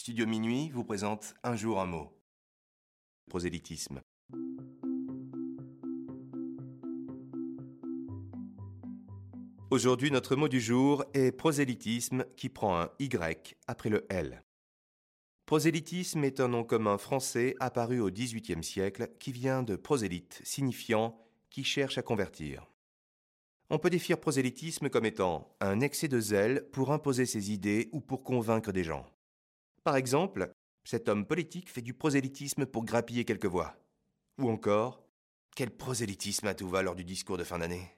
Studio Minuit vous présente Un jour un mot. Prosélytisme. Aujourd'hui, notre mot du jour est prosélytisme qui prend un Y après le L. Prosélytisme est un nom commun français apparu au XVIIIe siècle qui vient de prosélyte, signifiant qui cherche à convertir. On peut définir prosélytisme comme étant un excès de zèle pour imposer ses idées ou pour convaincre des gens. Par exemple, cet homme politique fait du prosélytisme pour grappiller quelques voix. Ou encore, quel prosélytisme à tout va lors du discours de fin d'année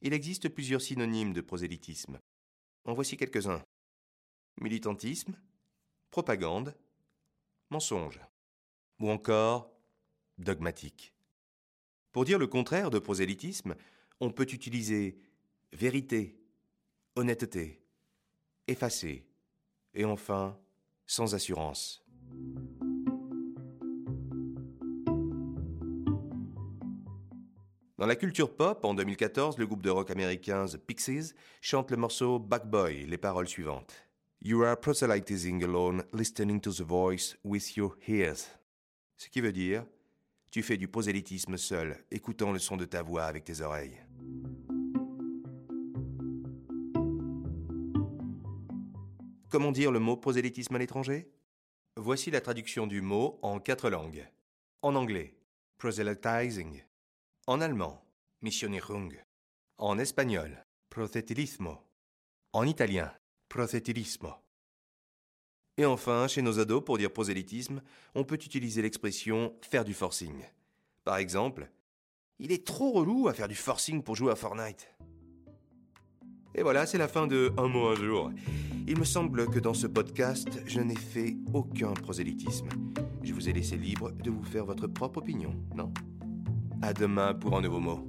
Il existe plusieurs synonymes de prosélytisme. En voici quelques-uns. Militantisme, propagande, mensonge. Ou encore dogmatique. Pour dire le contraire de prosélytisme, on peut utiliser vérité, honnêteté, effacé, et enfin, sans assurance. Dans la culture pop, en 2014, le groupe de rock américain The Pixies chante le morceau Back Boy, les paroles suivantes. You are proselytizing alone, listening to the voice with your ears. Ce qui veut dire, tu fais du prosélytisme seul, écoutant le son de ta voix avec tes oreilles. Comment dire le mot prosélytisme à l'étranger? Voici la traduction du mot en quatre langues. En anglais, proselytizing. En allemand, missionierung. En espagnol, proselytismo. En italien, proselytismo. Et enfin, chez nos ados, pour dire prosélytisme, on peut utiliser l'expression faire du forcing. Par exemple, il est trop relou à faire du forcing pour jouer à Fortnite. Et voilà, c'est la fin de Un mot un jour. Il me semble que dans ce podcast, je n'ai fait aucun prosélytisme. Je vous ai laissé libre de vous faire votre propre opinion, non? À demain pour un nouveau mot.